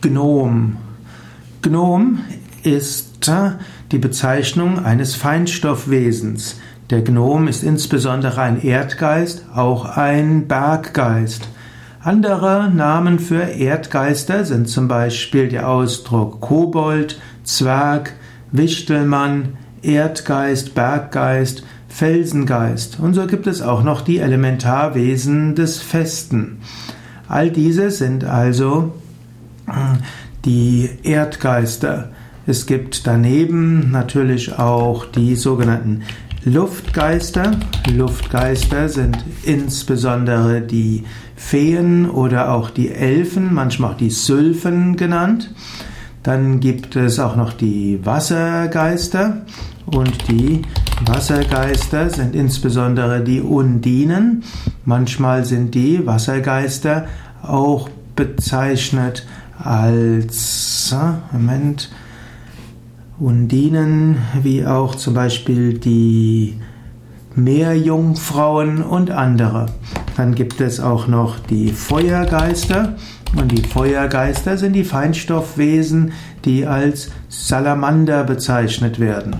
Gnom. Gnom ist äh, die Bezeichnung eines Feinstoffwesens. Der Gnom ist insbesondere ein Erdgeist, auch ein Berggeist. Andere Namen für Erdgeister sind zum Beispiel der Ausdruck Kobold, Zwerg, Wichtelmann, Erdgeist, Berggeist, Felsengeist. Und so gibt es auch noch die Elementarwesen des Festen. All diese sind also die Erdgeister. Es gibt daneben natürlich auch die sogenannten Luftgeister. Luftgeister sind insbesondere die Feen oder auch die Elfen, manchmal auch die Sylphen genannt. Dann gibt es auch noch die Wassergeister und die Wassergeister sind insbesondere die Undinen. Manchmal sind die Wassergeister auch bezeichnet als Moment, Undinen, wie auch zum Beispiel die Meerjungfrauen und andere. Dann gibt es auch noch die Feuergeister. Und die Feuergeister sind die Feinstoffwesen, die als Salamander bezeichnet werden.